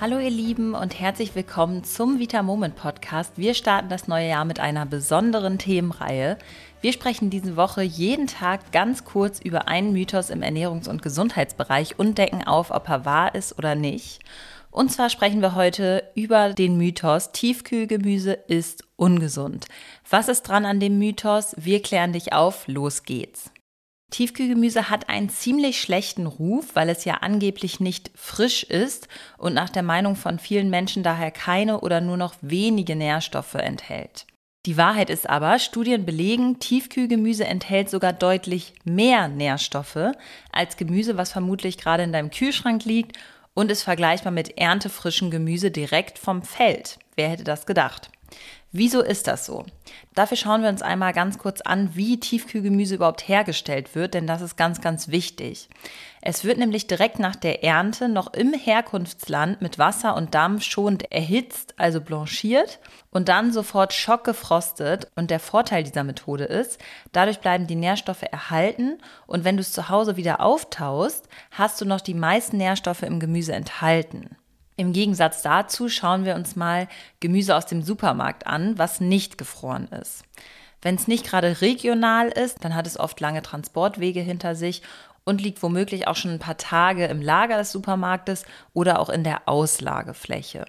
Hallo ihr Lieben und herzlich willkommen zum Vita Moment Podcast. Wir starten das neue Jahr mit einer besonderen Themenreihe. Wir sprechen diese Woche jeden Tag ganz kurz über einen Mythos im Ernährungs- und Gesundheitsbereich und decken auf, ob er wahr ist oder nicht. Und zwar sprechen wir heute über den Mythos, Tiefkühlgemüse ist ungesund. Was ist dran an dem Mythos? Wir klären dich auf, los geht's. Tiefkühlgemüse hat einen ziemlich schlechten Ruf, weil es ja angeblich nicht frisch ist und nach der Meinung von vielen Menschen daher keine oder nur noch wenige Nährstoffe enthält. Die Wahrheit ist aber, Studien belegen, Tiefkühlgemüse enthält sogar deutlich mehr Nährstoffe als Gemüse, was vermutlich gerade in deinem Kühlschrank liegt und ist vergleichbar mit erntefrischem Gemüse direkt vom Feld. Wer hätte das gedacht? Wieso ist das so? Dafür schauen wir uns einmal ganz kurz an, wie Tiefkühlgemüse überhaupt hergestellt wird, denn das ist ganz, ganz wichtig. Es wird nämlich direkt nach der Ernte noch im Herkunftsland mit Wasser und Dampf schonend erhitzt, also blanchiert und dann sofort schockgefrostet. Und der Vorteil dieser Methode ist, dadurch bleiben die Nährstoffe erhalten und wenn du es zu Hause wieder auftaust, hast du noch die meisten Nährstoffe im Gemüse enthalten. Im Gegensatz dazu schauen wir uns mal Gemüse aus dem Supermarkt an, was nicht gefroren ist. Wenn es nicht gerade regional ist, dann hat es oft lange Transportwege hinter sich und liegt womöglich auch schon ein paar Tage im Lager des Supermarktes oder auch in der Auslagefläche.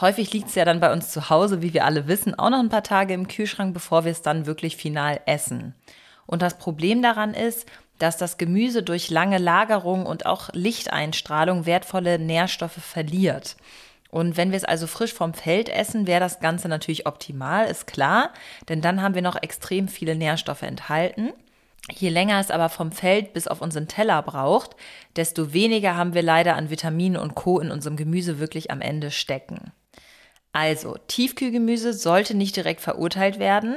Häufig liegt es ja dann bei uns zu Hause, wie wir alle wissen, auch noch ein paar Tage im Kühlschrank, bevor wir es dann wirklich final essen. Und das Problem daran ist, dass das Gemüse durch lange Lagerung und auch Lichteinstrahlung wertvolle Nährstoffe verliert. Und wenn wir es also frisch vom Feld essen, wäre das Ganze natürlich optimal, ist klar, denn dann haben wir noch extrem viele Nährstoffe enthalten. Je länger es aber vom Feld bis auf unseren Teller braucht, desto weniger haben wir leider an Vitaminen und Co. in unserem Gemüse wirklich am Ende stecken. Also, Tiefkühlgemüse sollte nicht direkt verurteilt werden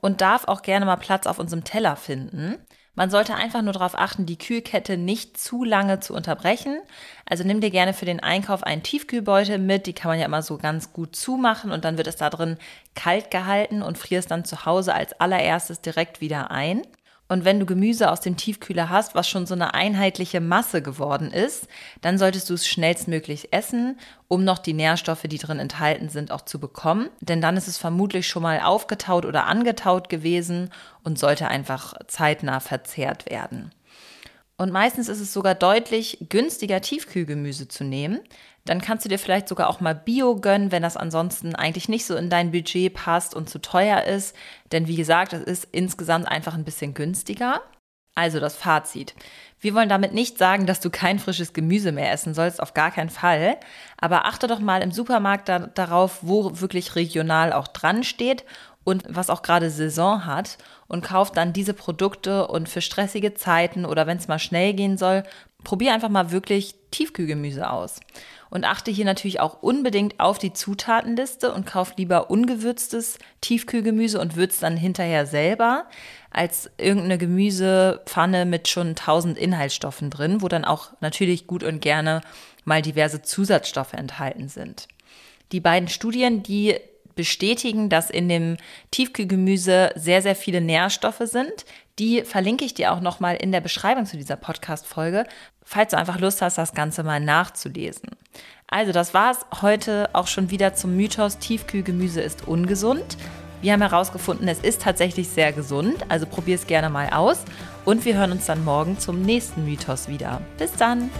und darf auch gerne mal Platz auf unserem Teller finden. Man sollte einfach nur darauf achten, die Kühlkette nicht zu lange zu unterbrechen. Also nimm dir gerne für den Einkauf einen Tiefkühlbeutel mit, die kann man ja immer so ganz gut zumachen und dann wird es da drin kalt gehalten und frierst dann zu Hause als allererstes direkt wieder ein. Und wenn du Gemüse aus dem Tiefkühler hast, was schon so eine einheitliche Masse geworden ist, dann solltest du es schnellstmöglich essen, um noch die Nährstoffe, die drin enthalten sind, auch zu bekommen. Denn dann ist es vermutlich schon mal aufgetaut oder angetaut gewesen und sollte einfach zeitnah verzehrt werden. Und meistens ist es sogar deutlich günstiger, Tiefkühlgemüse zu nehmen. Dann kannst du dir vielleicht sogar auch mal Bio gönnen, wenn das ansonsten eigentlich nicht so in dein Budget passt und zu teuer ist. Denn wie gesagt, es ist insgesamt einfach ein bisschen günstiger. Also das Fazit. Wir wollen damit nicht sagen, dass du kein frisches Gemüse mehr essen sollst, auf gar keinen Fall. Aber achte doch mal im Supermarkt da, darauf, wo wirklich regional auch dran steht und was auch gerade Saison hat und kauft dann diese Produkte und für stressige Zeiten oder wenn es mal schnell gehen soll, probier einfach mal wirklich Tiefkühlgemüse aus. Und achte hier natürlich auch unbedingt auf die Zutatenliste und kauf lieber ungewürztes Tiefkühlgemüse und würzt dann hinterher selber als irgendeine Gemüsepfanne mit schon 1000 Inhaltsstoffen drin, wo dann auch natürlich gut und gerne mal diverse Zusatzstoffe enthalten sind. Die beiden Studien, die bestätigen, dass in dem Tiefkühlgemüse sehr, sehr viele Nährstoffe sind. Die verlinke ich dir auch nochmal in der Beschreibung zu dieser Podcast-Folge, falls du einfach Lust hast, das Ganze mal nachzulesen. Also, das war es heute auch schon wieder zum Mythos, Tiefkühlgemüse ist ungesund. Wir haben herausgefunden, es ist tatsächlich sehr gesund, also probier es gerne mal aus. Und wir hören uns dann morgen zum nächsten Mythos wieder. Bis dann!